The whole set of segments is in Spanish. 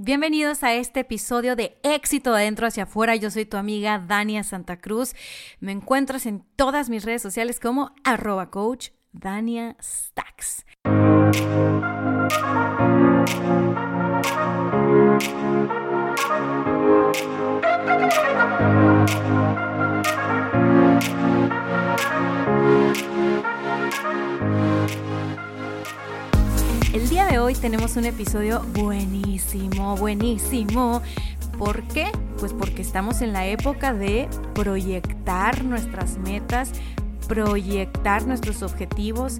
Bienvenidos a este episodio de Éxito de Adentro hacia afuera. Yo soy tu amiga Dania Santa Cruz. Me encuentras en todas mis redes sociales como arroba coach Dania Stacks. El día de hoy tenemos un episodio buenísimo, buenísimo. ¿Por qué? Pues porque estamos en la época de proyectar nuestras metas, proyectar nuestros objetivos,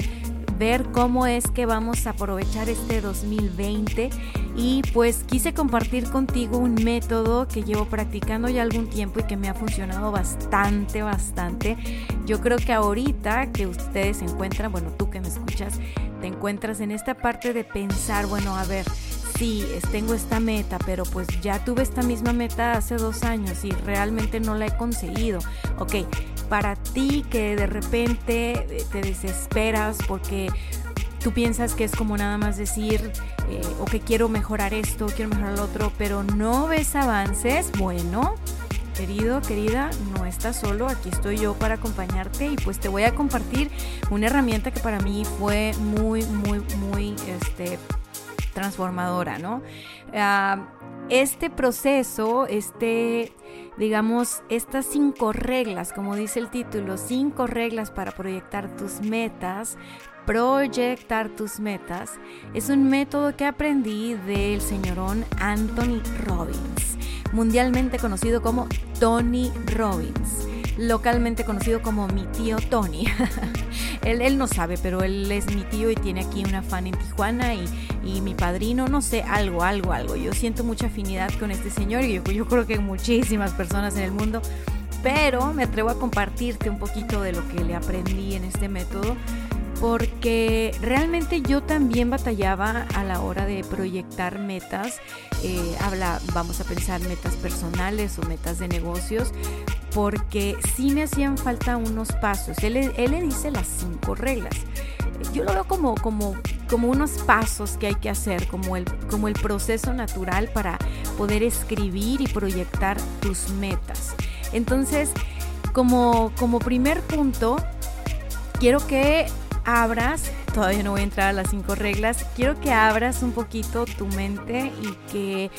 ver cómo es que vamos a aprovechar este 2020 y pues quise compartir contigo un método que llevo practicando ya algún tiempo y que me ha funcionado bastante, bastante. Yo creo que ahorita que ustedes se encuentran, bueno, tú que me escuchas, te encuentras en esta parte de pensar, bueno, a ver, sí, tengo esta meta, pero pues ya tuve esta misma meta hace dos años y realmente no la he conseguido. Ok, para ti que de repente eh, te desesperas porque tú piensas que es como nada más decir, eh, o que quiero mejorar esto, quiero mejorar lo otro, pero no ves avances, bueno, querido, querida, no estás solo, aquí estoy yo para acompañarte y pues te voy a compartir una herramienta que para mí fue muy, muy, muy este, transformadora, ¿no? Ah, este proceso, este, digamos, estas cinco reglas, como dice el título, cinco reglas para proyectar tus metas, proyectar tus metas, es un método que aprendí del señorón Anthony Robbins, mundialmente conocido como Tony Robbins localmente conocido como mi tío Tony. él, él, no sabe, pero él es mi tío y tiene aquí una fan en Tijuana y, y, mi padrino, no sé, algo, algo, algo. Yo siento mucha afinidad con este señor y yo, yo creo que muchísimas personas en el mundo. Pero me atrevo a compartirte un poquito de lo que le aprendí en este método porque realmente yo también batallaba a la hora de proyectar metas, eh, habla, vamos a pensar metas personales o metas de negocios, porque sí me hacían falta unos pasos. Él, él le dice las cinco reglas. Yo lo veo como, como, como unos pasos que hay que hacer, como el, como el proceso natural para poder escribir y proyectar tus metas. Entonces, como, como primer punto, quiero que abras, todavía no voy a entrar a las cinco reglas, quiero que abras un poquito tu mente y que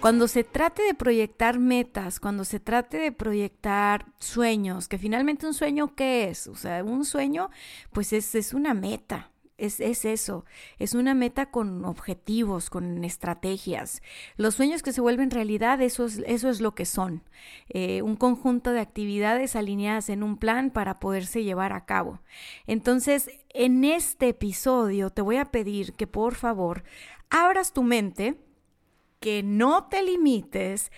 cuando se trate de proyectar metas, cuando se trate de proyectar sueños, que finalmente un sueño, ¿qué es? O sea, un sueño, pues es, es una meta, es, eso, es una meta con objetivos, con estrategias. Los sueños que se vuelven realidad, eso es, eso es lo que son. Eh, un conjunto de actividades alineadas en un plan para poderse llevar a cabo. Entonces, en este episodio te voy a pedir que por favor abras tu mente, que no te limites,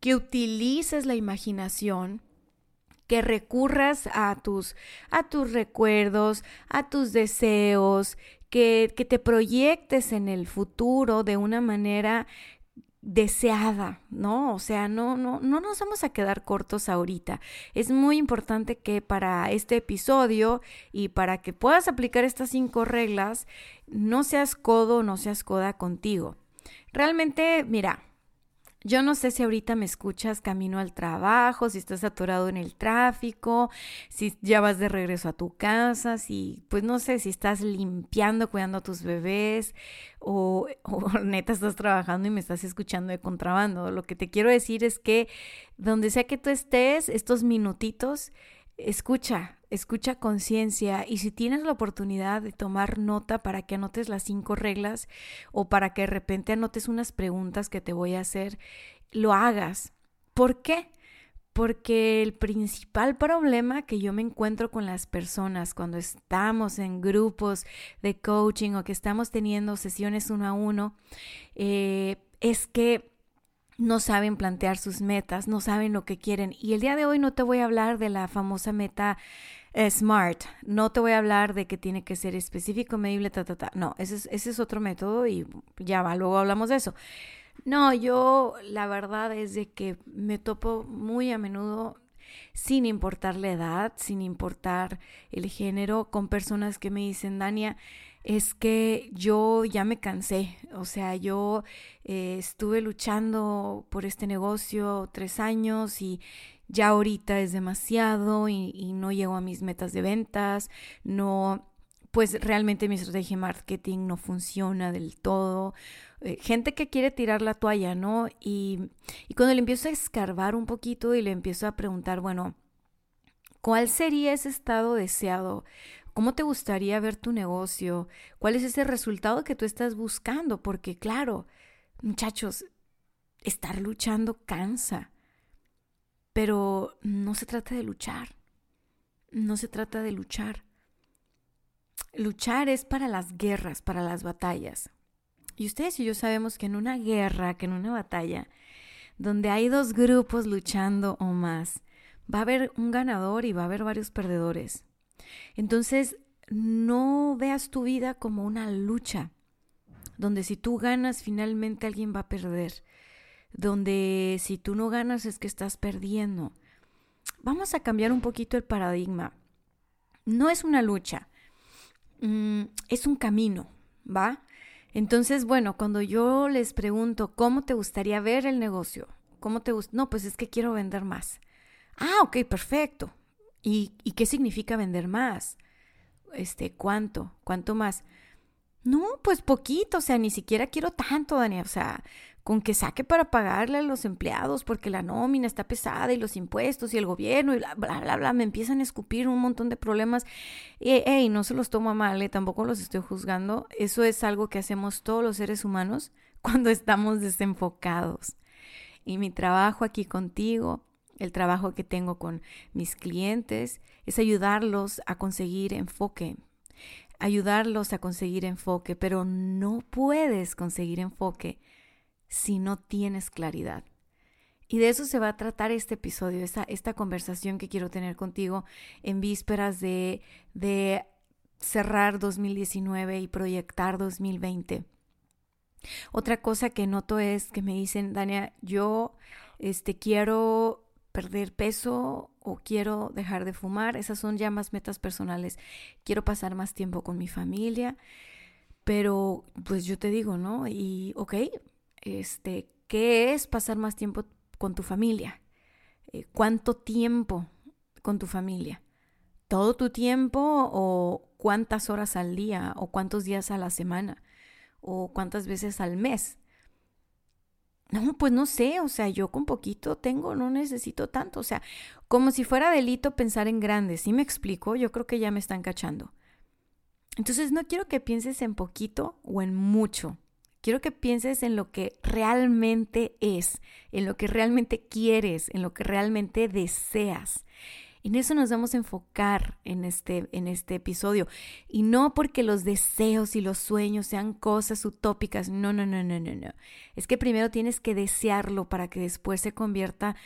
que utilices la imaginación que recurras a tus, a tus recuerdos, a tus deseos, que, que te proyectes en el futuro de una manera deseada, ¿no? O sea, no, no, no nos vamos a quedar cortos ahorita. Es muy importante que para este episodio y para que puedas aplicar estas cinco reglas, no seas codo, no seas coda contigo. Realmente, mira, yo no sé si ahorita me escuchas camino al trabajo, si estás atorado en el tráfico, si ya vas de regreso a tu casa, si, pues no sé, si estás limpiando, cuidando a tus bebés o, o neta estás trabajando y me estás escuchando de contrabando. Lo que te quiero decir es que donde sea que tú estés, estos minutitos, escucha, escucha conciencia y si tienes la oportunidad de tomar nota para que anotes las cinco reglas o para que de repente anotes unas preguntas que te voy a hacer, lo hagas. ¿Por qué? Porque el principal problema que yo me encuentro con las personas cuando estamos en grupos de coaching o que estamos teniendo sesiones uno a uno, eh, es que no saben plantear sus metas, no saben lo que quieren. Y el día de hoy no te voy a hablar de la famosa meta SMART, no te voy a hablar de que tiene que ser específico, medible, ta, ta, ta. No, ese es, ese es otro método y ya va, luego hablamos de eso. No, yo la verdad es de que me topo muy a menudo sin importar la edad, sin importar el género, con personas que me dicen, Dania, es que yo ya me cansé, o sea, yo eh, estuve luchando por este negocio tres años y ya ahorita es demasiado y, no llego a mis metas de ventas, no, pues realmente mi estrategia de marketing no funciona del todo. Eh, gente que quiere tirar la toalla, ¿no? Y, y cuando le empiezo a escarbar un poquito y le empiezo a preguntar, bueno, ¿cuál sería ese estado deseado? ¿Cómo te gustaría ver tu negocio? ¿Cuál es ese resultado que tú estás buscando? Porque claro, muchachos, estar luchando cansa. Pero no se trata de luchar. No se trata de luchar. Luchar es para las guerras, para las batallas. Y ustedes y yo sabemos que en una guerra, que en una batalla, donde hay dos grupos luchando o más, va a haber un ganador y va a haber varios perdedores. Entonces, no veas tu vida como una lucha, donde si tú ganas, finalmente alguien va a perder, donde si tú no ganas es que estás perdiendo. Vamos a cambiar un poquito el paradigma. No es una lucha, mm, es un camino, ¿va? Entonces, bueno, cuando yo les pregunto, ¿cómo te gustaría ver el negocio? ¿Cómo te gusta? No, pues es que quiero vender más. Ah, ok, perfecto. ¿Y, qué significa vender más? Este, ¿cuánto? ¿Cuánto más? No, pues poquito, o sea, ni siquiera quiero tanto, Dani, o sea, con que saque para pagarle a los empleados porque la nómina está pesada y los impuestos y el gobierno y bla, bla, bla, bla, me empiezan a escupir un montón de problemas. Y, no se los tomo mal, ¿eh? tampoco los estoy juzgando. Eso es algo que hacemos todos los seres humanos cuando estamos desenfocados. Y mi trabajo aquí contigo el trabajo que tengo con mis clientes es ayudarlos a conseguir enfoque, ayudarlos a conseguir enfoque, pero no puedes conseguir enfoque si no tienes claridad. Y de eso se va a tratar este episodio, esta, esta conversación que quiero tener contigo en vísperas de, de cerrar 2019 y proyectar 2020. Otra cosa que noto es que me dicen, Dania, yo este, quiero perder peso o quiero dejar de fumar. Esas son ya más metas personales. Quiero pasar más tiempo con mi familia. Pero pues yo te digo, ¿no? Y ok, este, ¿qué es pasar más tiempo con tu familia? Eh, ¿Cuánto tiempo con tu familia? ¿Todo tu tiempo o cuántas horas al día o cuántos días a la semana o cuántas veces al mes? No, pues no sé, o sea, yo con poquito tengo, no necesito tanto, o sea, como si fuera delito pensar en grande, ¿sí me explico? Yo creo que ya me están cachando. Entonces, no quiero que pienses en poquito o en mucho, quiero que pienses en lo que realmente es, en lo que realmente quieres, en lo que realmente deseas. En eso nos vamos a enfocar en este, en este episodio. Y no porque los deseos y los sueños sean cosas utópicas. No, no, no, no, no, no. Es que primero tienes que desearlo para que después se convierta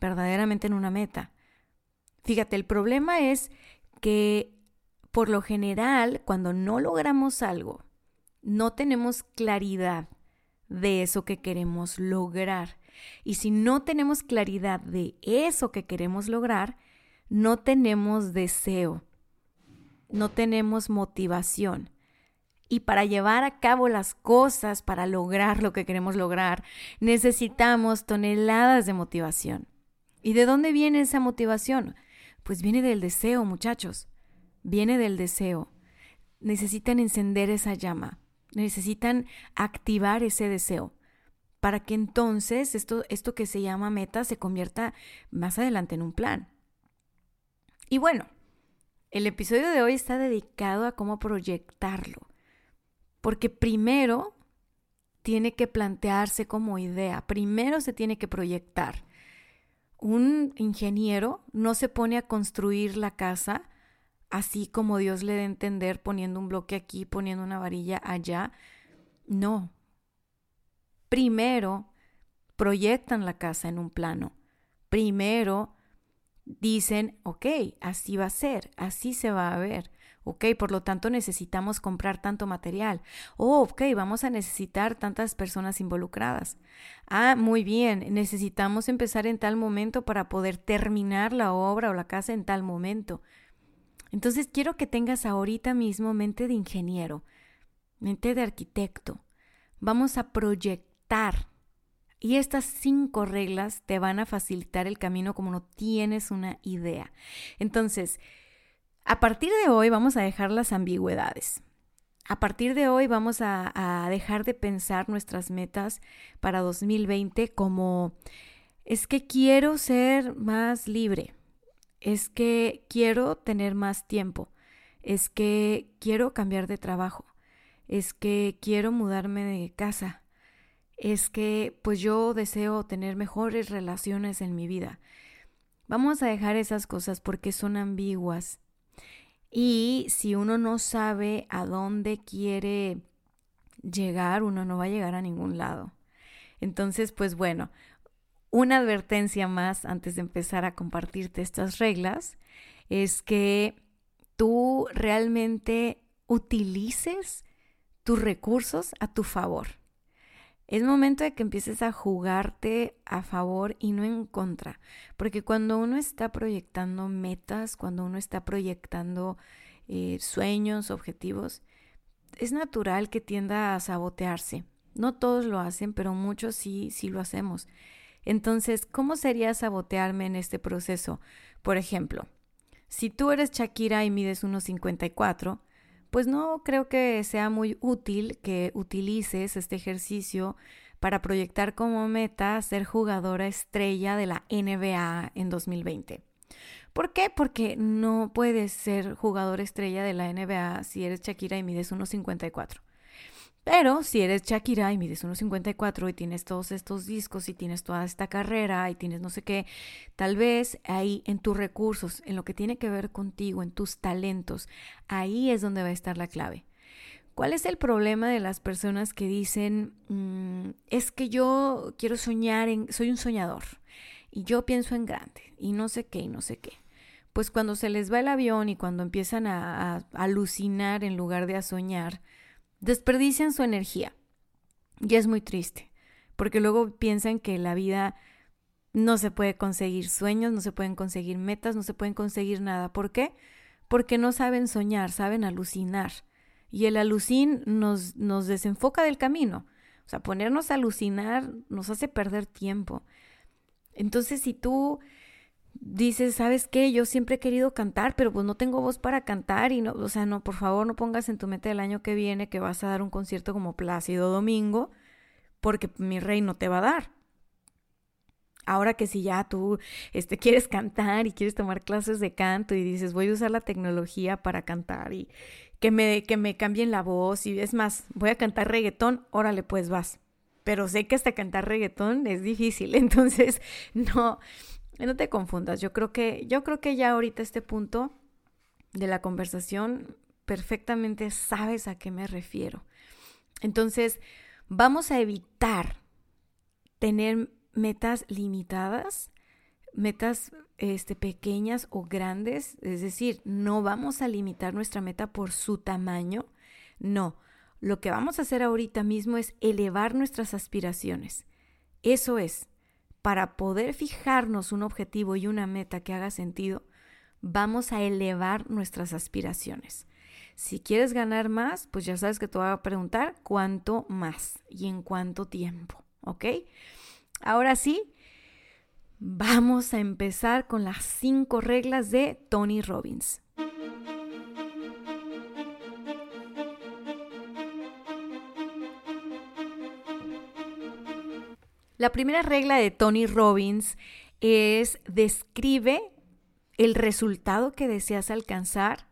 verdaderamente en una meta. Fíjate, el problema es que por lo general, cuando no logramos algo, no tenemos claridad de eso que queremos lograr. Y si no tenemos claridad de eso que queremos lograr, no tenemos deseo, no tenemos motivación. Y para llevar a cabo las cosas, para lograr lo que queremos lograr, necesitamos toneladas de motivación. ¿Y de dónde viene esa motivación? Pues viene del deseo, muchachos. Viene del deseo. Necesitan encender esa llama. Necesitan activar ese deseo para que entonces esto, esto que se llama meta se convierta más adelante en un plan. Y bueno, el episodio de hoy está dedicado a cómo proyectarlo, porque primero tiene que plantearse como idea, primero se tiene que proyectar. Un ingeniero no se pone a construir la casa así como Dios le dé a entender poniendo un bloque aquí, poniendo una varilla allá. No. primero proyectan la casa en un plano. Primero dicen, ok, así va a ser, así se va a ver. Ok, por lo tanto necesitamos comprar tanto material. Oh, ok, vamos a necesitar tantas personas involucradas. Ah, muy bien, necesitamos empezar en tal momento para poder terminar la obra o la casa en tal momento. Entonces quiero que tengas ahorita mismo mente de ingeniero, mente de arquitecto. Vamos a proyectar. Y estas cinco reglas te van a facilitar el camino como no tienes una idea. Entonces, a partir de hoy vamos a dejar las ambigüedades. A partir de hoy vamos a, dejar de pensar nuestras metas para 2020 como es que quiero ser más libre, es que quiero tener más tiempo, es que quiero cambiar de trabajo, es que quiero mudarme de casa, es que pues yo deseo tener mejores relaciones en mi vida. Vamos a dejar esas cosas porque son ambiguas y si uno no sabe a dónde quiere llegar, uno no va a llegar a ningún lado. Entonces, pues bueno, una advertencia más antes de empezar a compartirte estas reglas es que tú realmente utilices tus recursos a tu favor. Es momento de que empieces a jugarte a favor y no en contra, porque cuando uno está proyectando metas, cuando uno está proyectando eh, sueños, objetivos, es natural que tienda a sabotearse. No todos lo hacen, pero muchos sí, sí lo hacemos. Entonces, ¿cómo sería sabotearme en este proceso? Por ejemplo, si tú eres Shakira y mides 1,54, pues no creo que sea muy útil que utilices este ejercicio para proyectar como meta ser jugadora estrella de la NBA en 2020. ¿Por qué? Porque no puedes ser jugador estrella de la NBA si eres Shakira y mides 1,54. Pero si eres Shakira y mides 1,54 y tienes todos estos discos y tienes toda esta carrera y tienes no sé qué, tal vez ahí en tus recursos, en lo que tiene que ver contigo, en tus talentos, ahí es donde va a estar la clave. ¿Cuál es el problema de las personas que dicen, mm, es que yo quiero soñar, en, soy un soñador y yo pienso en grande y no sé qué y no sé qué? Pues cuando se les va el avión y cuando empiezan a alucinar en lugar de a soñar, desperdician su energía. Y es muy triste, porque luego piensan que la vida no se puede conseguir sueños, no se pueden conseguir metas, no se pueden conseguir nada. ¿Por qué? Porque no saben soñar, saben alucinar. Y el alucin nos, nos desenfoca del camino. O sea, ponernos a alucinar nos hace perder tiempo. Entonces, si tú dices, ¿sabes qué? Yo siempre he querido cantar, pero pues no tengo voz para cantar y no, o sea, no, por favor, no pongas en tu meta del año que viene que vas a dar un concierto como Plácido Domingo, porque mi rey no te va a dar. Ahora que si ya tú este, quieres cantar y quieres tomar clases de canto y dices, voy a usar la tecnología para cantar y que me, que me cambien la voz y es más, voy a cantar reggaetón, órale, pues vas. Pero sé que hasta cantar reggaetón es difícil, entonces no, no te confundas, yo creo que, yo creo que ya ahorita este punto de la conversación perfectamente sabes a qué me refiero. Entonces, vamos a evitar tener metas limitadas, metas este, pequeñas o grandes, es decir, no vamos a limitar nuestra meta por su tamaño, no. Lo que vamos a hacer ahorita mismo es elevar nuestras aspiraciones. Eso es, para poder fijarnos un objetivo y una meta que haga sentido, vamos a elevar nuestras aspiraciones. Si quieres ganar más, pues ya sabes que te voy a preguntar cuánto más y en cuánto tiempo, ¿ok? Ahora sí, vamos a empezar con las cinco reglas de Tony Robbins. La primera regla de Tony Robbins es describe el resultado que deseas alcanzar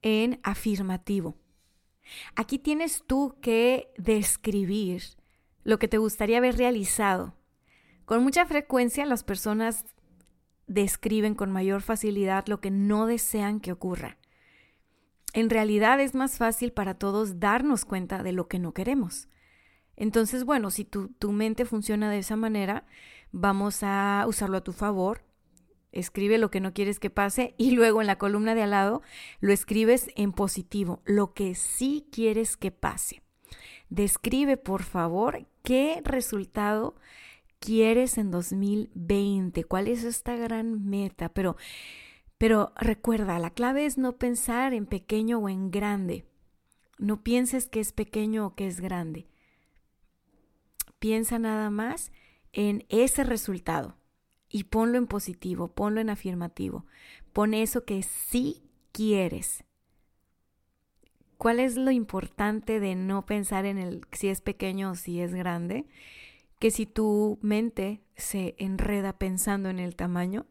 en afirmativo. Aquí tienes tú que describir lo que te gustaría haber realizado. Con mucha frecuencia las personas describen con mayor facilidad lo que no desean que ocurra. En realidad es más fácil para todos darnos cuenta de lo que no queremos. Entonces, bueno, si tu, tu mente funciona de esa manera, vamos a usarlo a tu favor. Escribe lo que no quieres que pase y luego en la columna de al lado lo escribes en positivo, lo que sí quieres que pase. Describe, por favor, qué resultado quieres en 2020, cuál es esta gran meta, pero pero recuerda, la clave es no pensar en pequeño o en grande. No pienses que es pequeño o que es grande. Piensa nada más en ese resultado y ponlo en positivo, ponlo en afirmativo. Pon eso que sí quieres. ¿Cuál es lo importante de no pensar en el si es pequeño o si es grande? Que si tu mente se enreda pensando en el tamaño,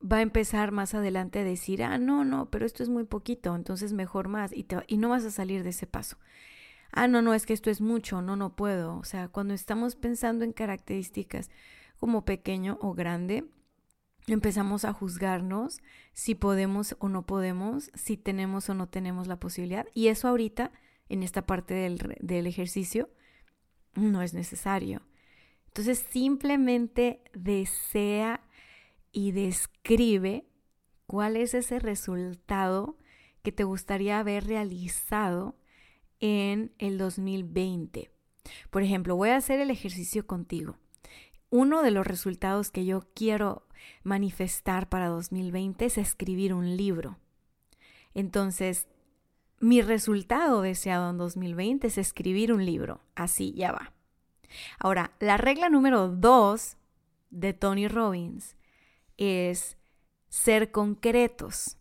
va a empezar más adelante a decir, ah, no, no, pero esto es muy poquito, entonces mejor más, y, te, y no vas a salir de ese paso. Ah, no, no, es que esto es mucho, no, no puedo. O sea, cuando estamos pensando en características como pequeño o grande, empezamos a juzgarnos si podemos o no podemos, si tenemos o no tenemos la posibilidad. Y eso ahorita, en esta parte del, del ejercicio, no es necesario. Entonces simplemente desea y describe cuál es ese resultado que te gustaría haber realizado en el 2020. Por ejemplo, voy a hacer el ejercicio contigo. Uno de los resultados que yo quiero manifestar para 2020 es escribir un libro. Entonces, mi resultado deseado en 2020 es escribir un libro. Así, ya va. Ahora, la regla número dos de Tony Robbins es ser concretos.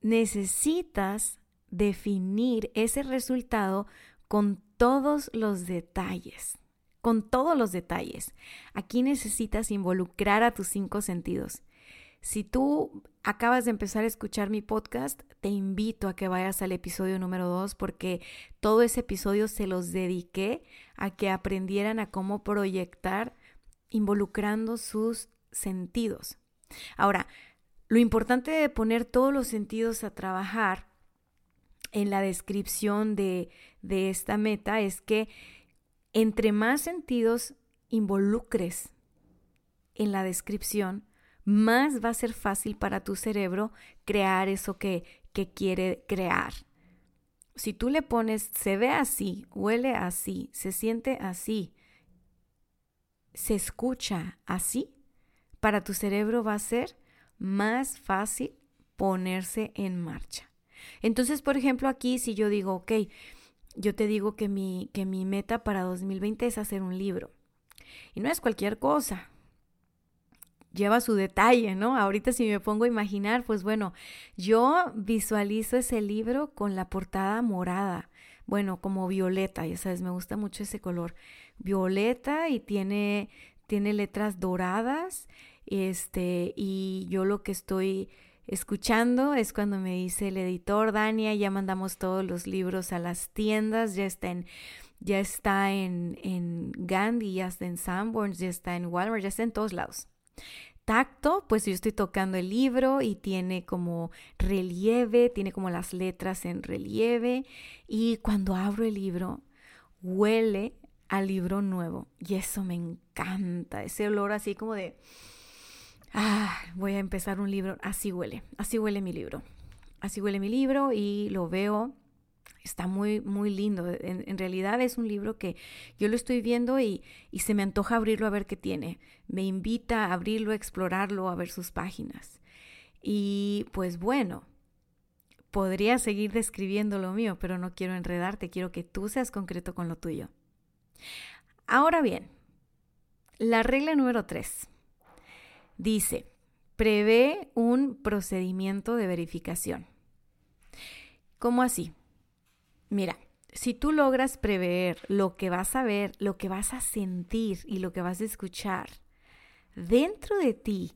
Necesitas definir ese resultado con todos los detalles, con todos los detalles. Aquí necesitas involucrar a tus cinco sentidos. Si tú acabas de empezar a escuchar mi podcast, te invito a que vayas al episodio número dos porque todo ese episodio se los dediqué a que aprendieran a cómo proyectar involucrando sus sentidos. Ahora, lo importante de poner todos los sentidos a trabajar en la descripción de, de esta meta es que entre más sentidos involucres en la descripción, más va a ser fácil para tu cerebro crear eso que, que quiere crear. Si tú le pones, se ve así, huele así, se siente así, se escucha así, para tu cerebro va a ser más fácil ponerse en marcha. Entonces, por ejemplo, aquí si yo digo, ok, yo te digo que mi, que mi meta para 2020 es hacer un libro. Y no es cualquier cosa. Lleva su detalle, ¿no? Ahorita si me pongo a imaginar, pues bueno, yo visualizo ese libro con la portada morada, bueno, como violeta, ya sabes, me gusta mucho ese color, violeta y tiene, tiene letras doradas, este, y yo lo que estoy escuchando es cuando me dice el editor, Dania, ya mandamos todos los libros a las tiendas, ya está en, ya está en, en Gandhi, ya está en Sanborns, ya está en Walmart, ya está en todos lados. Tacto, pues yo estoy tocando el libro y tiene como relieve, tiene como las letras en relieve y cuando abro el libro huele al libro nuevo y eso me encanta, ese olor así como de ah, voy a empezar un libro, así huele, así huele mi libro, así huele mi libro y lo veo, está muy, muy lindo, en, realidad es un libro que yo lo estoy viendo y, y se me antoja abrirlo a ver qué tiene, me invita a abrirlo, a explorarlo, a ver sus páginas. Y pues bueno, podría seguir describiendo lo mío, pero no quiero enredarte, quiero que tú seas concreto con lo tuyo. Ahora bien, la regla número tres Dice, prevé un procedimiento de verificación. ¿Cómo así? Mira, si tú logras prever lo que vas a ver, lo que vas a sentir y lo que vas a escuchar dentro de ti,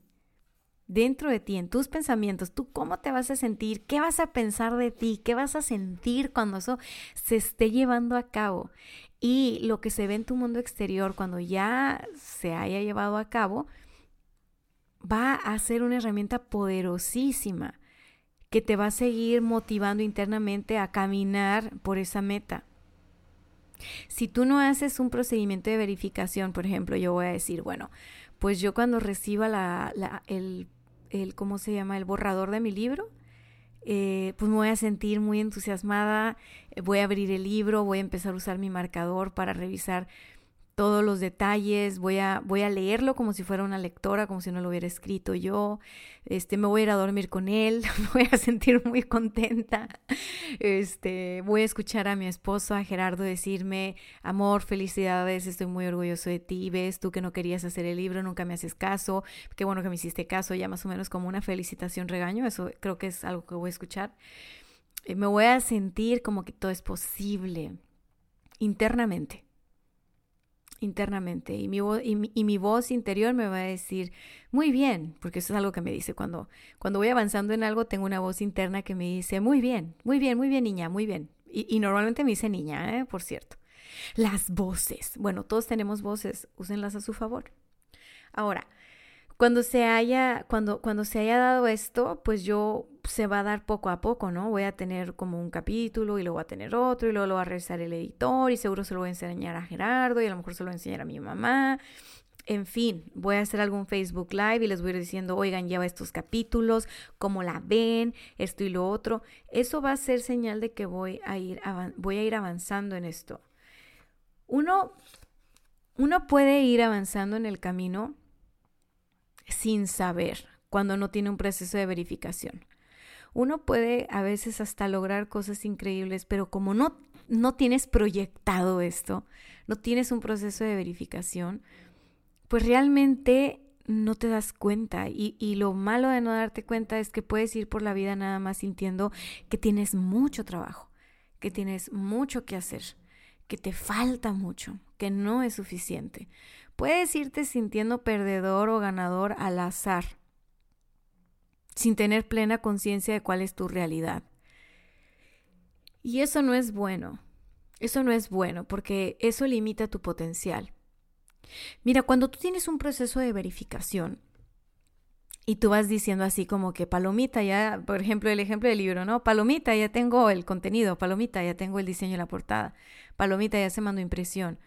dentro de ti, en tus pensamientos, tú cómo te vas a sentir, qué vas a pensar de ti, qué vas a sentir cuando eso se esté llevando a cabo. Y lo que se ve en tu mundo exterior cuando ya se haya llevado a cabo, va a ser una herramienta poderosísima que te va a seguir motivando internamente a caminar por esa meta. Si tú no haces un procedimiento de verificación, por ejemplo, yo voy a decir, bueno, pues yo cuando reciba la, el, el, ¿cómo se llama? El borrador de mi libro, eh, pues me voy a sentir muy entusiasmada, eh, voy a abrir el libro, voy a empezar a usar mi marcador para revisar todos los detalles, voy a, voy a leerlo como si fuera una lectora, como si no lo hubiera escrito yo, este, me voy a ir a dormir con él, voy a sentir muy contenta, este, voy a escuchar a mi esposo, a Gerardo, decirme, amor, felicidades, estoy muy orgulloso de ti, ves tú que no querías hacer el libro, nunca me haces caso, qué bueno que me hiciste caso, ya más o menos como una felicitación regaño, eso creo que es algo que voy a escuchar. Eh, me voy a sentir como que todo es posible internamente internamente y mi, y, mi, voz interior me va a decir, muy bien, porque eso es algo que me dice cuando, cuando voy avanzando en algo, tengo una voz interna que me dice, muy bien, muy bien, muy bien niña, muy bien. Y, normalmente me dice niña, ¿eh? por cierto. Las voces. Bueno, todos tenemos voces, úsenlas a su favor. Ahora, cuando se haya, cuando, cuando se haya dado esto, pues yo se va a dar poco a poco, ¿no? Voy a tener como un capítulo y luego voy a tener otro y luego lo va a revisar el editor y seguro se lo voy a enseñar a Gerardo y a lo mejor se lo voy a enseñar a mi mamá. En fin, voy a hacer algún Facebook Live y les voy a ir diciendo, oigan, lleva estos capítulos, cómo la ven, esto y lo otro. Eso va a ser señal de que voy a ir, voy a ir avanzando en esto. Uno, uno puede ir avanzando en el camino sin saber cuando no tiene un proceso de verificación. Uno puede a veces hasta lograr cosas increíbles, pero como no, no tienes proyectado esto, no tienes un proceso de verificación, pues realmente no te das cuenta. Y, y, lo malo de no darte cuenta es que puedes ir por la vida nada más sintiendo que tienes mucho trabajo, que tienes mucho que hacer, que te falta mucho, que no es suficiente. Puedes irte sintiendo perdedor o ganador al azar, sin tener plena conciencia de cuál es tu realidad. Y eso no es bueno. Eso no es bueno porque eso limita tu potencial. Mira, cuando tú tienes un proceso de verificación y tú vas diciendo así como que palomita ya, por ejemplo, el ejemplo del libro, ¿no? Palomita ya tengo el contenido, palomita ya tengo el diseño de la portada, palomita ya se mandó impresión.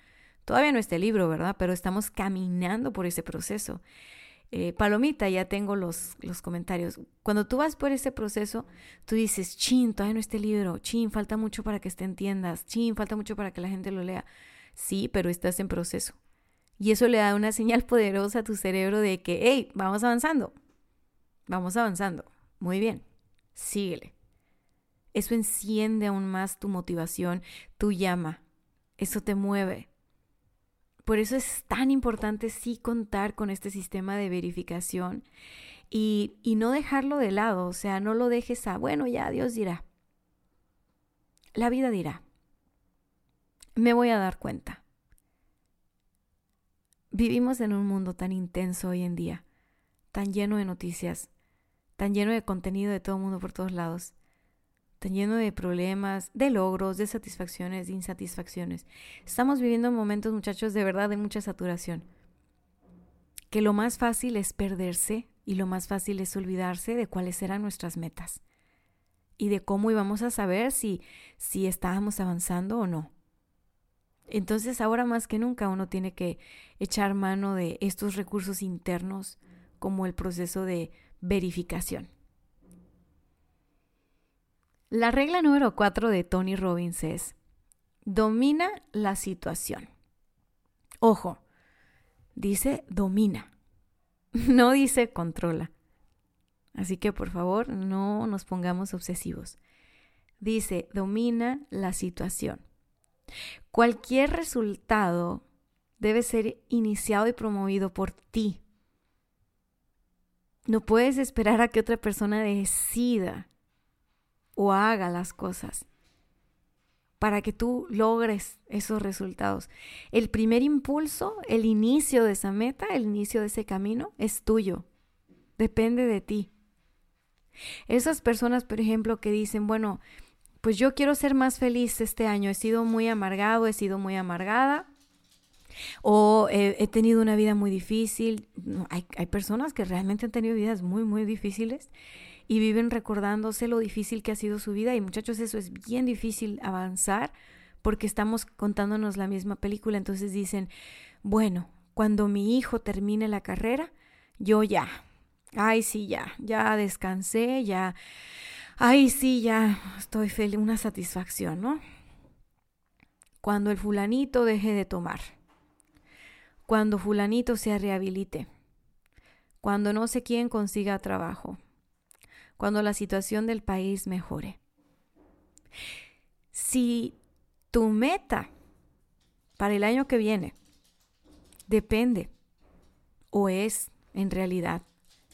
Todavía no está el libro, ¿verdad? Pero estamos caminando por ese proceso. Eh, palomita, ya tengo los, los comentarios. Cuando tú vas por ese proceso, tú dices, chin, todavía no está el libro, chin, falta mucho para que esté en tiendas, chin, falta mucho para que la gente lo lea. Sí, pero estás en proceso. Y eso le da una señal poderosa a tu cerebro de que, hey, vamos avanzando, vamos avanzando. Muy bien, síguele. Eso enciende aún más tu motivación, tu llama. Eso te mueve. Por eso es tan importante sí contar con este sistema de verificación y, no dejarlo de lado, o sea, no lo dejes a, bueno, ya Dios dirá. La vida dirá. Me voy a dar cuenta. Vivimos en un mundo tan intenso hoy en día, tan lleno de noticias, tan lleno de contenido de todo mundo por todos lados, tan lleno de problemas, de logros, de satisfacciones, de insatisfacciones. Estamos viviendo momentos, muchachos, de verdad de mucha saturación. Que lo más fácil es perderse y lo más fácil es olvidarse de cuáles eran nuestras metas y de cómo íbamos a saber si, si estábamos avanzando o no. Entonces ahora más que nunca uno tiene que echar mano de estos recursos internos como el proceso de verificación. La regla número cuatro de Tony Robbins es, domina la situación. Ojo, dice domina, no dice controla. Así que por favor no nos pongamos obsesivos. Dice, domina la situación. Cualquier resultado debe ser iniciado y promovido por ti. No puedes esperar a que otra persona decida o haga las cosas para que tú logres esos resultados. El primer impulso, el inicio de esa meta, el inicio de ese camino es tuyo. Depende de ti. Esas personas, por ejemplo, que dicen, bueno, pues yo quiero ser más feliz este año, he sido muy amargado, he sido muy amargada, o he, tenido una vida muy difícil. hay, hay personas que realmente han tenido vidas muy, muy difíciles y viven recordándose lo difícil que ha sido su vida y muchachos, eso es bien difícil avanzar porque estamos contándonos la misma película. Entonces dicen, bueno, cuando mi hijo termine la carrera, yo ya, ay sí, ya, ya descansé, ya, ay sí, ya estoy feliz, una satisfacción, ¿no? Cuando el fulanito deje de tomar, cuando fulanito se rehabilite, cuando no sé quién consiga trabajo, cuando la situación del país mejore. Si tu meta para el año que viene depende o es en realidad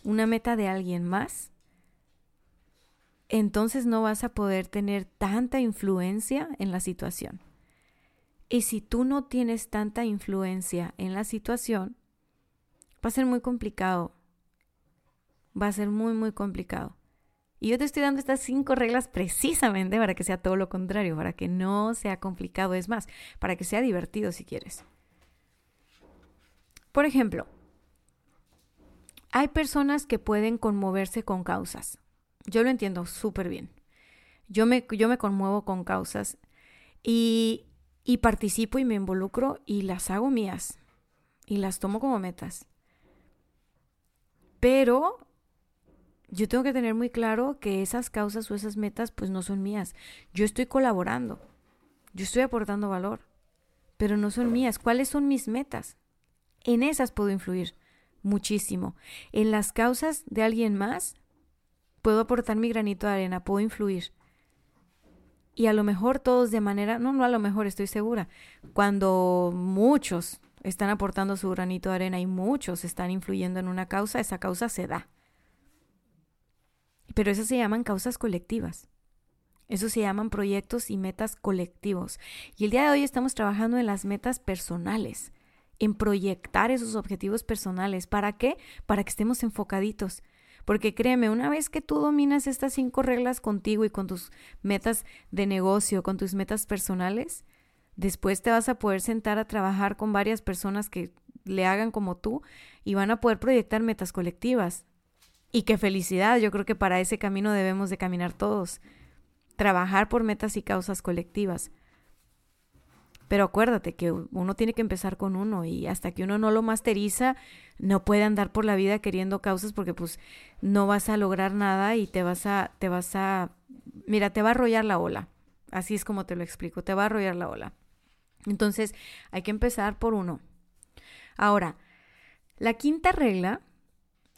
una meta de alguien más, entonces no vas a poder tener tanta influencia en la situación. Y si tú no tienes tanta influencia en la situación, va a ser muy complicado. Va a ser muy, muy complicado. Y yo te estoy dando estas cinco reglas precisamente para que sea todo lo contrario, para que no sea complicado, es más, para que sea divertido si quieres. Por ejemplo, hay personas que pueden conmoverse con causas. Yo lo entiendo súper bien. Yo me, yo me conmuevo con causas y, y participo y me involucro y las hago mías y las tomo como metas. Pero yo tengo que tener muy claro que esas causas o esas metas pues no son mías. Yo estoy colaborando, yo estoy aportando valor, pero no son mías. ¿Cuáles son mis metas? En esas puedo influir muchísimo. En las causas de alguien más puedo aportar mi granito de arena, puedo influir. Y a lo mejor todos de manera, no, no a lo mejor estoy segura, cuando muchos están aportando su granito de arena y muchos están influyendo en una causa, esa causa se da. Pero eso se llaman causas colectivas. Eso se llaman proyectos y metas colectivos. Y el día de hoy estamos trabajando en las metas personales, en proyectar esos objetivos personales. ¿Para qué? Para que estemos enfocaditos. Porque créeme, una vez que tú dominas estas cinco reglas contigo y con tus metas de negocio, con tus metas personales, después te vas a poder sentar a trabajar con varias personas que le hagan como tú y van a poder proyectar metas colectivas. Y qué felicidad, yo creo que para ese camino debemos de caminar todos, trabajar por metas y causas colectivas. Pero acuérdate que uno tiene que empezar con uno y hasta que uno no lo masteriza, no puede andar por la vida queriendo causas porque pues no vas a lograr nada y te vas a, te vas a, mira, te va a arrollar la ola. Así es como te lo explico, te va a arrollar la ola. Entonces hay que empezar por uno. Ahora, la quinta regla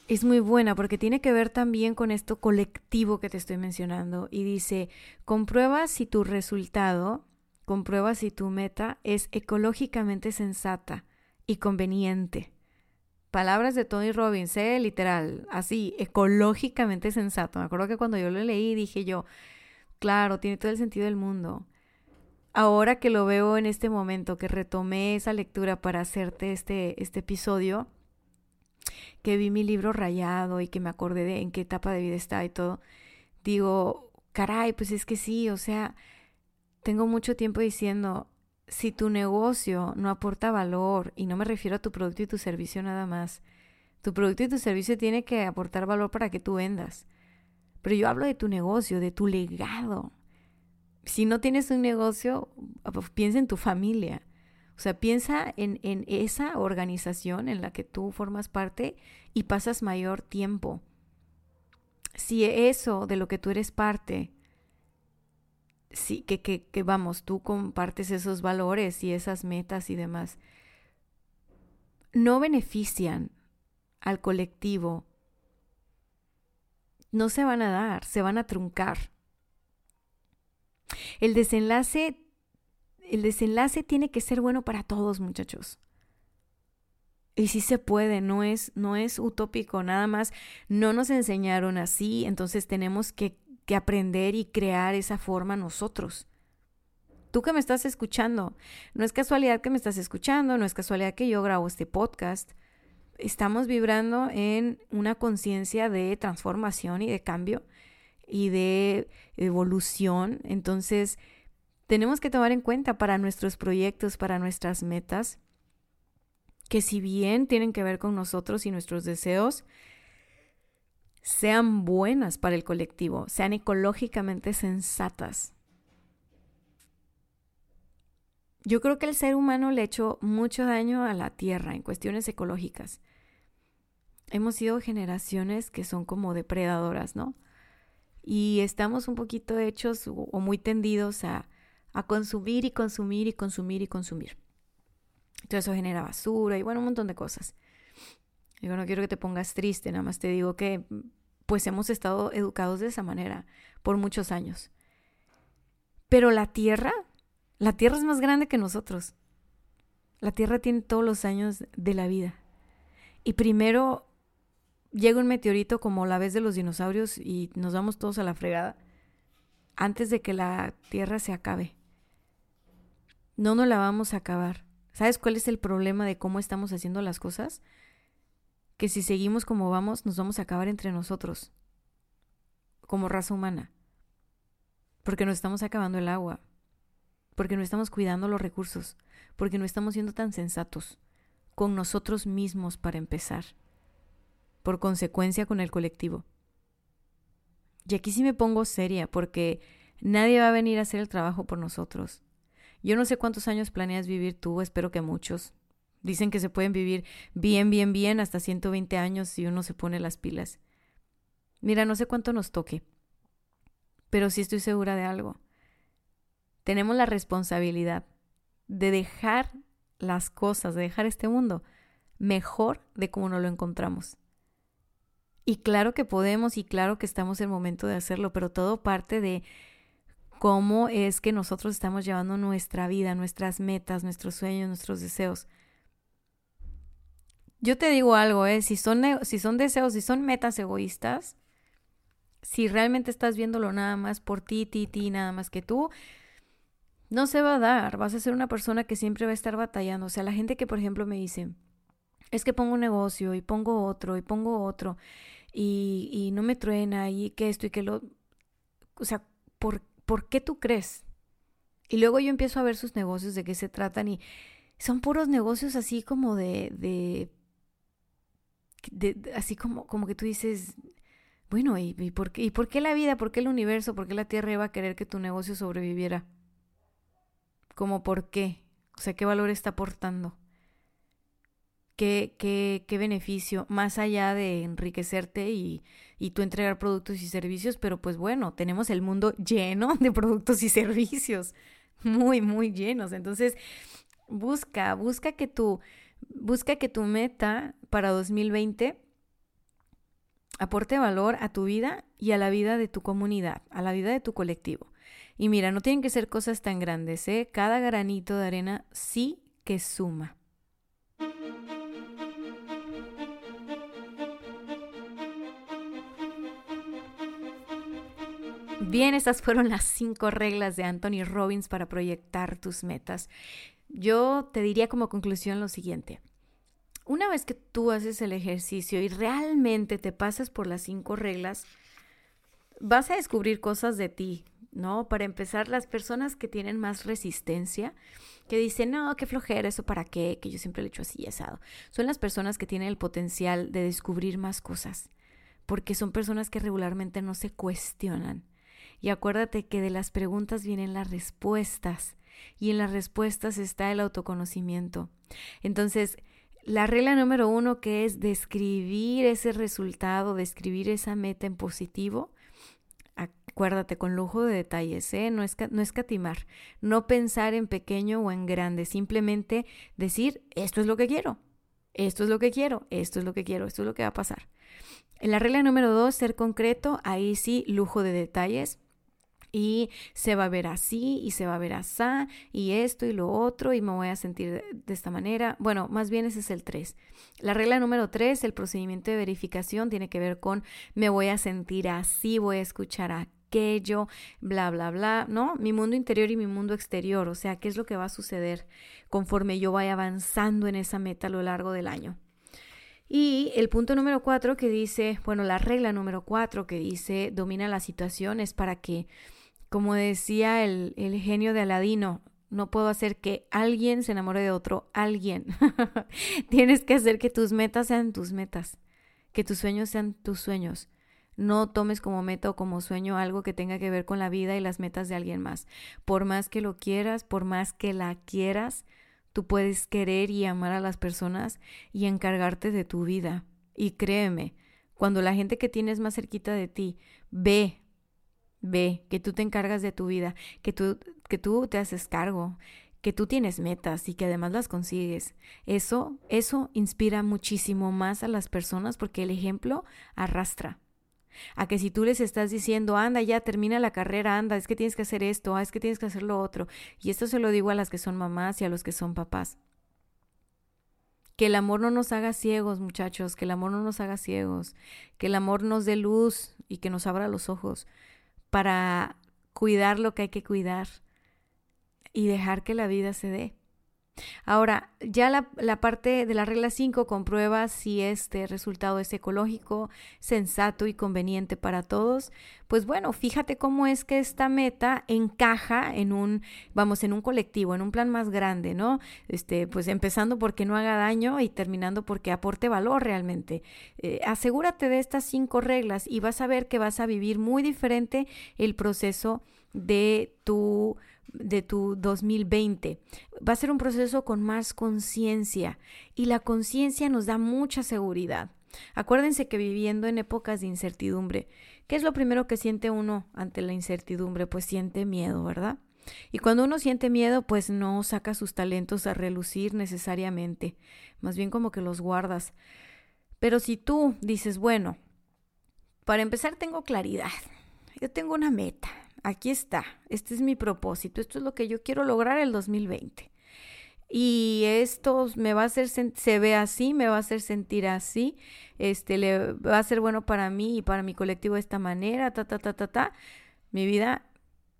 es muy buena porque tiene que ver también con esto colectivo que te estoy mencionando y dice, comprueba si tu resultado, comprueba si tu meta es ecológicamente sensata y conveniente. Palabras de Tony Robbins, ¿eh? literal, así, ecológicamente sensato. Me acuerdo que cuando yo lo leí dije yo, claro, tiene todo el sentido del mundo. Ahora que lo veo en este momento, que retomé esa lectura para hacerte este, este episodio, que vi mi libro rayado y que me acordé de en qué etapa de vida está y todo, digo, caray, pues es que sí, o sea, tengo mucho tiempo diciendo, si tu negocio no aporta valor, y no me refiero a tu producto y tu servicio nada más, tu producto y tu servicio tiene que aportar valor para que tú vendas. Pero yo hablo de tu negocio, de tu legado. Si no tienes un negocio, pues piensa en tu familia. O sea, piensa en, en esa organización en la que tú formas parte y pasas mayor tiempo. Si eso de lo que tú eres parte, sí, que, que, vamos, tú compartes esos valores y esas metas y demás, no benefician al colectivo, no se van a dar, se van a truncar. El desenlace el desenlace tiene que ser bueno para todos, muchachos. Y sí se puede, no es, no es utópico, nada más no nos enseñaron así, entonces tenemos que, que aprender y crear esa forma nosotros. Tú que me estás escuchando, no es casualidad que me estás escuchando, no es casualidad que yo grabo este podcast. Estamos vibrando en una conciencia de transformación y de cambio y de evolución. Entonces, tenemos que tomar en cuenta para nuestros proyectos, para nuestras metas, que si bien tienen que ver con nosotros y nuestros deseos, sean buenas para el colectivo, sean ecológicamente sensatas. Yo creo que el ser humano le ha mucho daño a la tierra en cuestiones ecológicas. Hemos sido generaciones que son como depredadoras, ¿no? Y estamos un poquito hechos o muy tendidos a, a consumir y consumir y consumir y consumir. Entonces eso genera basura y bueno, un montón de cosas. Yo no quiero que te pongas triste, nada más te digo que pues hemos estado educados de esa manera por muchos años. Pero la Tierra, la Tierra es más grande que nosotros. La Tierra tiene todos los años de la vida. Y primero llega un meteorito como la vez de los dinosaurios y nos vamos todos a la fregada antes de que la Tierra se acabe. No nos la vamos a acabar. ¿Sabes cuál es el problema de cómo estamos haciendo las cosas? Que si seguimos como vamos, nos vamos a acabar entre nosotros, como raza humana. Porque nos estamos acabando el agua, porque no estamos cuidando los recursos, porque no estamos siendo tan sensatos con nosotros mismos para empezar, por consecuencia con el colectivo. Y aquí sí me pongo seria, porque nadie va a venir a hacer el trabajo por nosotros. Yo no sé cuántos años planeas vivir tú, espero que muchos. Dicen que se pueden vivir bien, bien, bien hasta 120 años si uno se pone las pilas. Mira, no sé cuánto nos toque, pero sí estoy segura de algo. Tenemos la responsabilidad de dejar las cosas, de dejar este mundo mejor de como nos lo encontramos. Y claro que podemos y claro que estamos en el momento de hacerlo, pero todo parte de cómo es que nosotros estamos llevando nuestra vida, nuestras metas, nuestros sueños, nuestros deseos. Yo te digo algo, ¿eh? si, son, si son deseos, si son metas egoístas, si realmente estás viéndolo nada más por ti, ti, ti, nada más que tú, no se va a dar. Vas a ser una persona que siempre va a estar batallando. O sea, la gente que, por ejemplo, me dice, es que pongo un negocio y pongo otro y pongo otro y, y no me truena y que esto y que lo... O sea, ¿por ¿por qué tú crees? Y luego yo empiezo a ver sus negocios, de qué se tratan y son puros negocios así como de, de, así como, como que tú dices, bueno, ¿y, por qué, ¿y por qué la vida, por qué el universo, por qué la Tierra iba a querer que tu negocio sobreviviera? ¿Cómo por qué? O sea, ¿qué valor está aportando? ¿Qué, qué, qué beneficio? Más allá de enriquecerte y, y tú entregar productos y servicios, pero pues bueno, tenemos el mundo lleno de productos y servicios, muy, muy llenos. Entonces, busca, busca que tu, busca que tu meta para 2020 aporte valor a tu vida y a la vida de tu comunidad, a la vida de tu colectivo. Y mira, no tienen que ser cosas tan grandes, ¿eh? Cada granito de arena sí que suma. Bien, estas fueron las cinco reglas de Anthony Robbins para proyectar tus metas. Yo te diría como conclusión lo siguiente. Una vez que tú haces el ejercicio y realmente te pasas por las cinco reglas, vas a descubrir cosas de ti, ¿no? Para empezar, las personas que tienen más resistencia, que dicen, no, qué flojera, eso para qué, que yo siempre le echo así asado, son las personas que tienen el potencial de descubrir más cosas, porque son personas que regularmente no se cuestionan. Y acuérdate que de las preguntas vienen las respuestas y en las respuestas está el autoconocimiento. Entonces, la regla número uno que es describir ese resultado, describir esa meta en positivo, acuérdate con lujo de detalles, ¿eh? no, es, no escatimar, no pensar en pequeño o en grande, simplemente decir, esto es lo que quiero, esto es lo que quiero, esto es lo que quiero, esto es lo que va a pasar. En la regla número dos, ser concreto, ahí sí, lujo de detalles y se va a ver así y se va a ver así y esto y lo otro y me voy a sentir de esta manera. Bueno, más bien ese es el 3. La regla número 3, el procedimiento de verificación, tiene que ver con me voy a sentir así, voy a escuchar aquello, bla, bla, bla, ¿no? Mi mundo interior y mi mundo exterior, o sea, qué es lo que va a suceder conforme yo vaya avanzando en esa meta a lo largo del año. Y el punto número cuatro que dice, bueno, la regla número cuatro que dice domina la situación es para que como decía el, genio de Aladino, no puedo hacer que alguien se enamore de otro alguien. Tienes que hacer que tus metas sean tus metas, que tus sueños sean tus sueños. No tomes como meta o como sueño algo que tenga que ver con la vida y las metas de alguien más. Por más que lo quieras, por más que la quieras, tú puedes querer y amar a las personas y encargarte de tu vida. Y créeme, cuando la gente que tienes más cerquita de ti ve, ve que tú te encargas de tu vida, que tú, que tú te haces cargo, que tú tienes metas y que además las consigues. Eso, eso inspira muchísimo más a las personas porque el ejemplo arrastra. A que si tú les estás diciendo, anda, ya termina la carrera, anda, es que tienes que hacer esto, ah, es que tienes que hacer lo otro. Y esto se lo digo a las que son mamás y a los que son papás. Que el amor no nos haga ciegos, muchachos, que el amor no nos haga ciegos, que el amor nos dé luz y que nos abra los ojos para cuidar lo que hay que cuidar, y dejar que la vida se dé. Ahora, ya la, parte de la regla 5 comprueba si este resultado es ecológico, sensato y conveniente para todos. Pues bueno, fíjate cómo es que esta meta encaja en un, vamos, en un colectivo, en un plan más grande, ¿no? Este, pues empezando porque no haga daño y terminando porque aporte valor realmente. Eh, asegúrate de estas cinco reglas y vas a ver que vas a vivir muy diferente el proceso de tu de tu 2020. Va a ser un proceso con más conciencia y la conciencia nos da mucha seguridad. Acuérdense que viviendo en épocas de incertidumbre, ¿qué es lo primero que siente uno ante la incertidumbre? Pues siente miedo, ¿verdad? Y cuando uno siente miedo, pues no saca sus talentos a relucir necesariamente, más bien como que los guardas. Pero si tú dices, bueno, para empezar tengo claridad, yo tengo una meta, aquí está, este es mi propósito, esto es lo que yo quiero lograr el 2020. Y esto me va a hacer, se ve así, me va a hacer sentir así, este, le va a ser bueno para mí y para mi colectivo de esta manera, ta, ta, ta, ta, ta. Mi vida,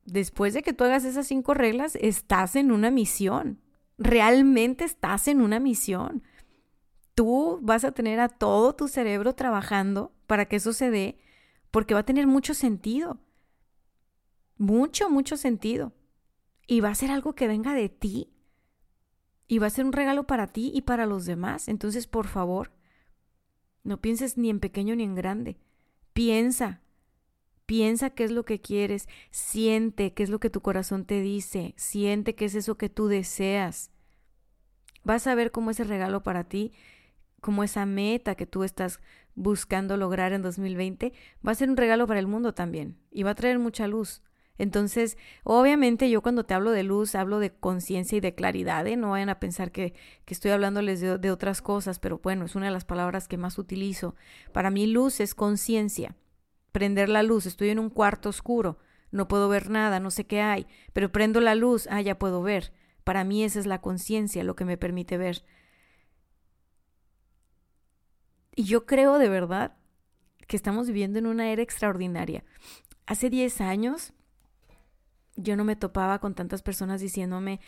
después de que tú hagas esas cinco reglas, estás en una misión. Realmente estás en una misión. Tú vas a tener a todo tu cerebro trabajando para que eso se dé, porque va a tener mucho sentido mucho, mucho sentido. Y va a ser algo que venga de ti. Y va a ser un regalo para ti y para los demás. Entonces, por favor, no pienses ni en pequeño ni en grande. Piensa. Piensa qué es lo que quieres. Siente qué es lo que tu corazón te dice. Siente qué es eso que tú deseas. Vas a ver cómo ese regalo para ti, como esa meta que tú estás buscando lograr en 2020, va a ser un regalo para el mundo también. Y va a traer mucha luz. Entonces, obviamente yo cuando te hablo de luz, hablo de conciencia y de claridad, ¿eh? no vayan a pensar que, que estoy hablándoles de, de, otras cosas, pero bueno, es una de las palabras que más utilizo. Para mí luz es conciencia, prender la luz, estoy en un cuarto oscuro, no puedo ver nada, no sé qué hay, pero prendo la luz, ah, ya puedo ver. Para mí esa es la conciencia, lo que me permite ver. Y yo creo de verdad que estamos viviendo en una era extraordinaria. Hace 10 años yo no me topaba con tantas personas diciéndome,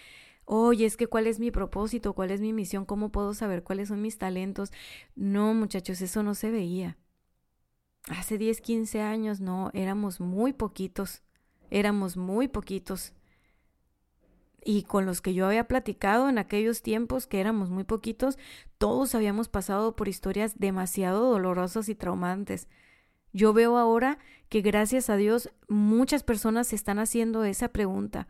oye, es que cuál es mi propósito, cuál es mi misión, cómo puedo saber cuáles son mis talentos. No, muchachos, eso no se veía. Hace 10, 15 años, no, éramos muy poquitos, éramos muy poquitos. Y con los que yo había platicado en aquellos tiempos, que éramos muy poquitos, todos habíamos pasado por historias demasiado dolorosas y traumantes. Yo veo ahora que gracias a Dios muchas personas están haciendo esa pregunta.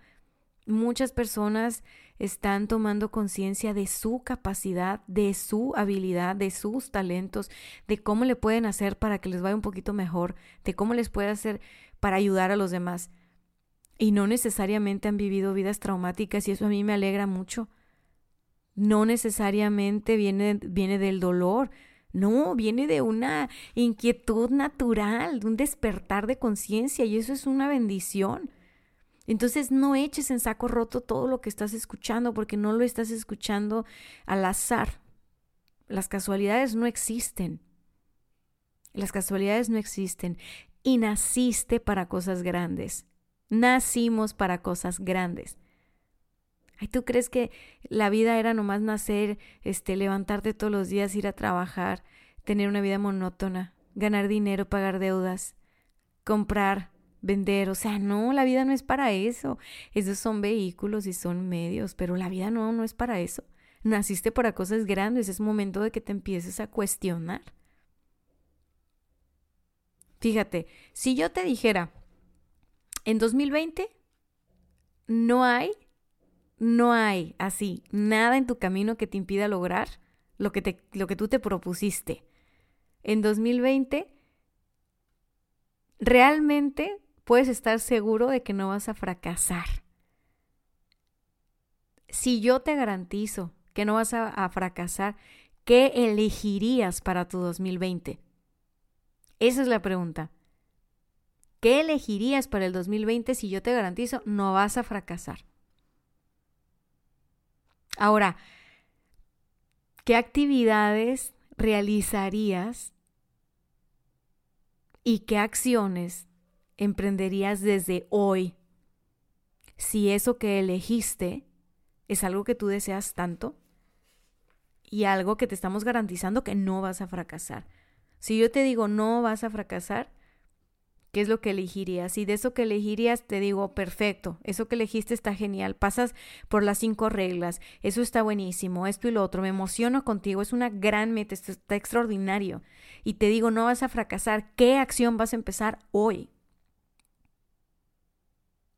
Muchas personas están tomando conciencia de su capacidad, de su habilidad, de sus talentos, de cómo le pueden hacer para que les vaya un poquito mejor, de cómo les puede hacer para ayudar a los demás. Y no necesariamente han vivido vidas traumáticas y eso a mí me alegra mucho. No necesariamente viene, viene del dolor, no, viene de una inquietud natural, de un despertar de conciencia y eso es una bendición. Entonces no eches en saco roto todo lo que estás escuchando porque no lo estás escuchando al azar. Las casualidades no existen. Las casualidades no existen. Y naciste para cosas grandes. Nacimos para cosas grandes. Ay, ¿tú crees que la vida era nomás nacer, este, levantarte todos los días, ir a trabajar, tener una vida monótona, ganar dinero, pagar deudas, comprar, vender? O sea, no, la vida no es para eso. Esos son vehículos y son medios, pero la vida no, no es para eso. Naciste para cosas grandes, es momento de que te empieces a cuestionar. fíjate, si yo te dijera, en 2020 no hay, no hay así, nada en tu camino que te impida lograr lo que, te, lo que tú te propusiste. En 2020, realmente puedes estar seguro de que no vas a fracasar. Si yo te garantizo que no vas a, a fracasar, ¿qué elegirías para tu 2020? Esa es la pregunta. ¿Qué elegirías para el 2020 si yo te garantizo no vas a fracasar? Ahora, ¿qué actividades realizarías y qué acciones emprenderías desde hoy si eso que elegiste es algo que tú deseas tanto y algo que te estamos garantizando que no vas a fracasar? Si yo te digo no vas a fracasar, ¿qué es lo que elegirías? Y de eso que elegirías te digo, perfecto, eso que elegiste está genial, pasas por las cinco reglas, eso está buenísimo, esto y lo otro, me emociono contigo, es una gran meta, está extraordinario. Y te digo, no vas a fracasar, ¿qué acción vas a empezar hoy?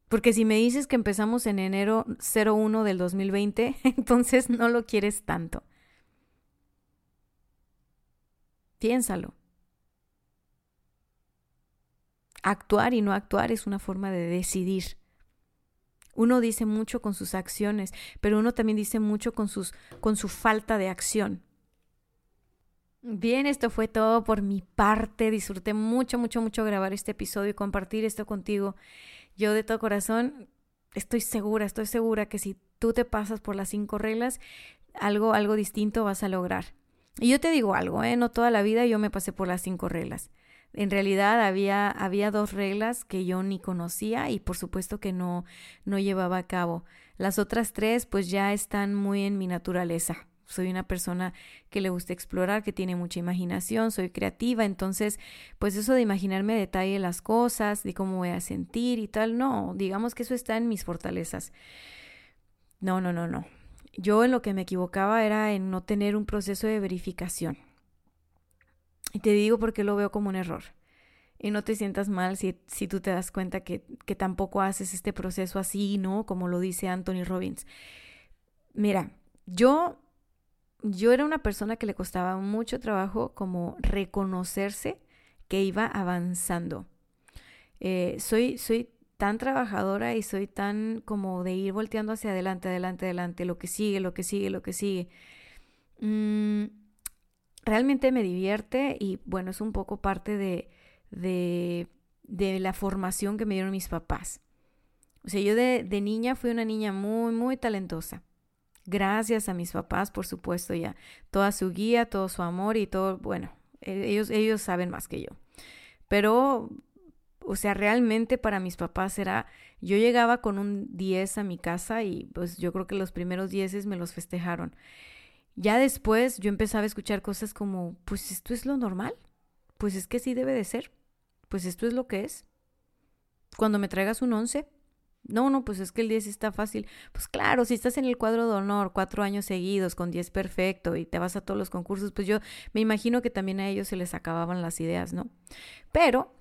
Porque si me dices que empezamos en enero 01 del 2020, entonces no lo quieres tanto. Piénsalo. Actuar y no actuar es una forma de decidir. Uno dice mucho con sus acciones, pero uno también dice mucho con, sus, con su falta de acción. Bien, esto fue todo por mi parte. Disfruté mucho, mucho, mucho grabar este episodio y compartir esto contigo. Yo de todo corazón estoy segura, estoy segura que si tú te pasas por las cinco reglas, algo, algo distinto vas a lograr. Y yo te digo algo, ¿eh? no toda la vida yo me pasé por las cinco reglas. En realidad había, había dos reglas que yo ni conocía y por supuesto que no, no llevaba a cabo. Las otras tres pues ya están muy en mi naturaleza. Soy una persona que le gusta explorar, que tiene mucha imaginación, soy creativa, entonces pues eso de imaginarme detalle las cosas, de cómo voy a sentir y tal, no, digamos que eso está en mis fortalezas. No, no, no, no. Yo en lo que me equivocaba era en no tener un proceso de verificación. Y te digo porque lo veo como un error. Y no te sientas mal si, si tú te das cuenta que, que tampoco haces este proceso así, ¿no? Como lo dice Anthony Robbins. Mira, yo, yo era una persona que le costaba mucho trabajo como reconocerse que iba avanzando. Eh, soy, soy tan trabajadora y soy tan como de ir volteando hacia adelante, adelante, adelante, lo que sigue, lo que sigue, lo que sigue. Mm, realmente me divierte y bueno, es un poco parte de, de, la formación que me dieron mis papás. O sea, yo de, de niña fui una niña muy, muy talentosa. Gracias a mis papás, por supuesto, ya. Toda su guía, todo su amor y todo, bueno, e, ellos, ellos saben más que yo. Pero o sea, realmente para mis papás era, yo llegaba con un 10 a mi casa y pues yo creo que los primeros 10 me los festejaron. Ya después yo empezaba a escuchar cosas como, pues esto es lo normal, pues es que sí debe de ser, pues esto es lo que es. Cuando me traigas un 11, no, no, pues es que el 10 está fácil. Pues claro, si estás en el cuadro de honor cuatro años seguidos con 10 perfecto y te vas a todos los concursos, pues yo me imagino que también a ellos se les acababan las ideas, ¿no? Pero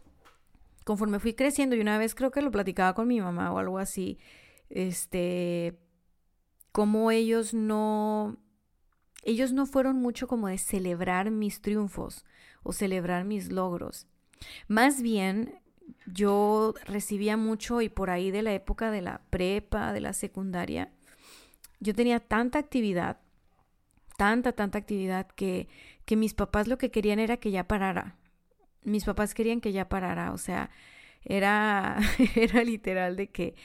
conforme fui creciendo y una vez creo que lo platicaba con mi mamá o algo así, este, como ellos no, ellos no fueron mucho como de celebrar mis triunfos o celebrar mis logros. Más bien, yo recibía mucho y por ahí de la época de la prepa, de la secundaria, yo tenía tanta actividad, tanta, tanta actividad que, que mis papás lo que querían era que ya parara mis papás querían que ya parara, o sea, era, era literal de que,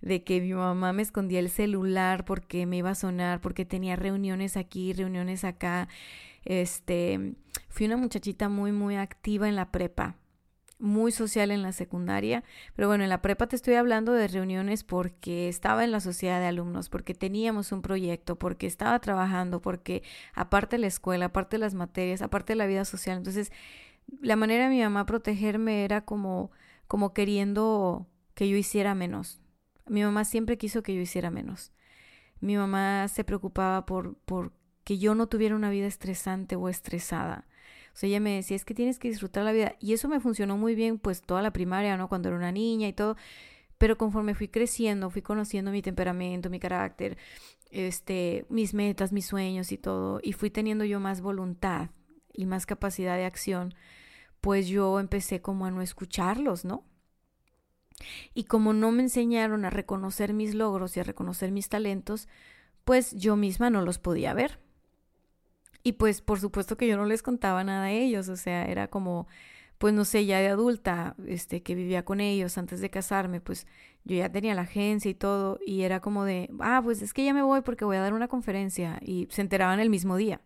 de que mi mamá me escondía el celular porque me iba a sonar, porque tenía reuniones aquí, reuniones acá. Este, fui una muchachita muy, muy activa en la prepa, muy social en la secundaria, pero bueno, en la prepa te estoy hablando de reuniones porque estaba en la sociedad de alumnos, porque teníamos un proyecto, porque estaba trabajando, porque aparte de la escuela, aparte de las materias, aparte de la vida social, entonces la manera de mi mamá protegerme era como, como queriendo que yo hiciera menos. Mi mamá siempre quiso que yo hiciera menos. Mi mamá se preocupaba por, por que yo no tuviera una vida estresante o estresada. O sea, ella me decía, es que tienes que disfrutar la vida. Y eso me funcionó muy bien, pues toda la primaria, ¿no? Cuando era una niña y todo. Pero conforme fui creciendo, fui conociendo mi temperamento, mi carácter, este, mis metas, mis sueños y todo, y fui teniendo yo más voluntad y más capacidad de acción, pues yo empecé como a no escucharlos, ¿no? Y como no me enseñaron a reconocer mis logros y a reconocer mis talentos, pues yo misma no los podía ver. Y pues por supuesto que yo no les contaba nada a ellos, o sea, era como, pues no sé, ya de adulta, este, que vivía con ellos antes de casarme, pues yo ya tenía la agencia y todo, y era como de, ah, pues es que ya me voy porque voy a dar una conferencia, y se enteraban el mismo día.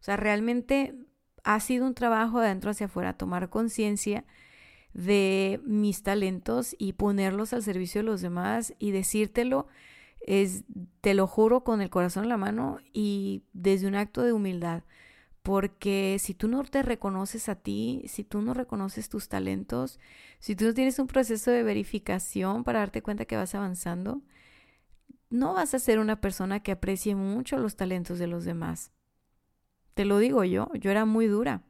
O sea, realmente ha sido un trabajo de adentro hacia afuera, tomar conciencia de mis talentos y ponerlos al servicio de los demás y decírtelo es, te lo juro con el corazón en la mano y desde un acto de humildad. Porque si tú no te reconoces a ti, si tú no reconoces tus talentos, si tú no tienes un proceso de verificación para darte cuenta que vas avanzando, no vas a ser una persona que aprecie mucho los talentos de los demás. Te lo digo yo, yo era muy dura.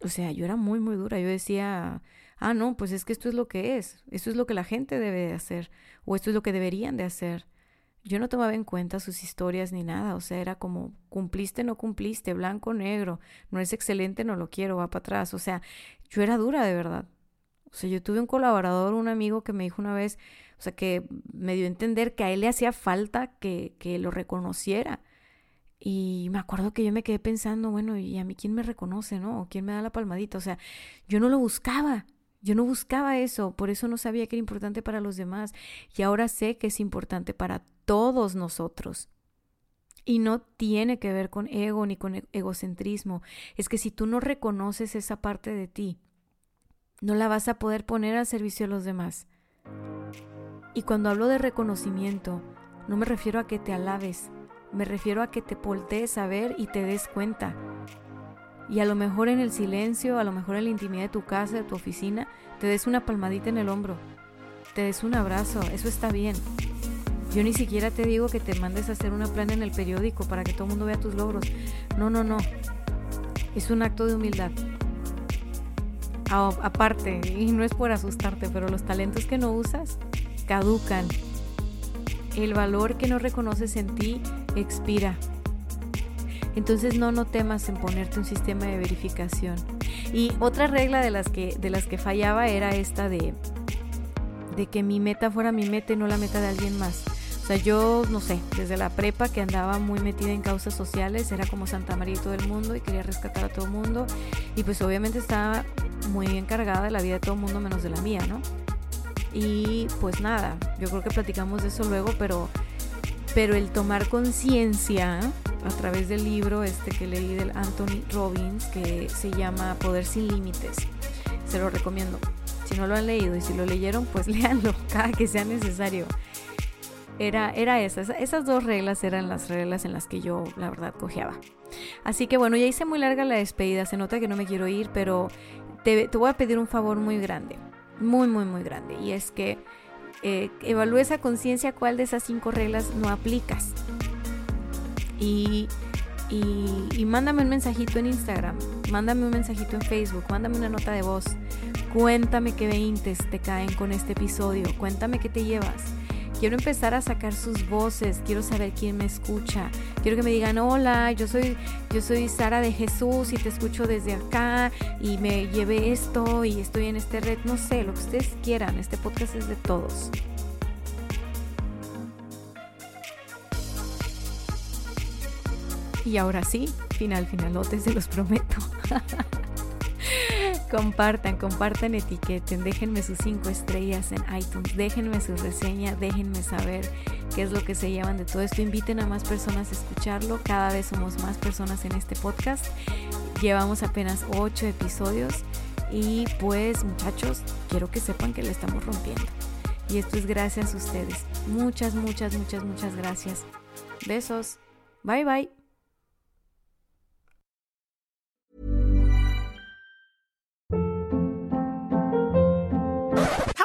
O sea, yo era muy, muy dura. Yo decía, ah, no, pues es que esto es lo que es, esto es lo que la gente debe de hacer, o esto es lo que deberían de hacer. Yo no tomaba en cuenta sus historias ni nada, o sea, era como, cumpliste, no cumpliste, blanco, negro, no es excelente, no lo quiero, va para atrás. O sea, yo era dura de verdad. O sea, yo tuve un colaborador, un amigo que me dijo una vez, o sea, que me dio a entender que a él le hacía falta que, que lo reconociera. Y me acuerdo que yo me quedé pensando, bueno, ¿y a mí quién me reconoce, no? ¿O quién me da la palmadita? O sea, yo no lo buscaba. Yo no buscaba eso, por eso no sabía que era importante para los demás. Y ahora sé que es importante para todos nosotros. Y no tiene que ver con ego ni con e-, egocentrismo. Es que si tú no reconoces esa parte de ti, no la vas a poder poner al servicio de los demás. Y cuando hablo de reconocimiento, no me refiero a que te alabes, me refiero a que te voltees a ver y te des cuenta. Y a lo mejor en el silencio, a lo mejor en la intimidad de tu casa, de tu oficina, te des una palmadita en el hombro, te des un abrazo, eso está bien. Yo ni siquiera te digo que te mandes a hacer una plana en el periódico para que todo el mundo vea tus logros. No, no, no. Es un acto de humildad. aparte, y no es por asustarte, pero los talentos que no usas caducan. El valor que no reconoces en ti expira. Entonces no, no temas en ponerte un sistema de verificación. Y otra regla de las que, de las que fallaba era esta de, de que mi meta fuera mi meta y no la meta de alguien más. O sea, yo, no sé, desde la prepa que andaba muy metida en causas sociales, era como Santa María y todo el mundo y quería rescatar a todo el mundo. Y pues obviamente estaba muy encargada de la vida de todo el mundo menos de la mía, ¿no? Y pues nada, yo creo que platicamos de eso luego, pero, pero el tomar conciencia a través del libro este que leí del Anthony Robbins que se llama Poder sin Límites. Se lo recomiendo. Si no lo han leído y si lo leyeron, pues léanlo cada que sea necesario. Era, era esas, esas dos reglas eran las reglas en las que yo, la verdad, cojeaba. Así que bueno, ya hice muy larga la despedida, se nota que no me quiero ir, pero te, te voy a pedir un favor muy grande, muy, muy, muy grande, y es que eh, evalúes a conciencia cuál de esas cinco reglas no aplicas y, y, mándame un mensajito en Instagram, mándame un mensajito en Facebook, mándame una nota de voz. Cuéntame qué veintes te caen con este episodio, cuéntame qué te llevas. Quiero empezar a sacar sus voces, quiero saber quién me escucha. Quiero que me digan, "Hola, yo soy yo soy Sara de Jesús y te escucho desde acá y me llevé esto y estoy en este red, no sé, lo que ustedes quieran. Este podcast es de todos." Y ahora sí, final, finalote, se los prometo. compartan, compartan, etiqueten, déjenme sus cinco estrellas en iTunes, déjenme su reseña, déjenme saber qué es lo que se llevan de todo esto. Inviten a más personas a escucharlo. Cada vez somos más personas en este podcast. Llevamos apenas ocho episodios y pues muchachos, quiero que sepan que le estamos rompiendo. Y esto es gracias a ustedes. Muchas, muchas, muchas, muchas gracias. Besos. Bye bye.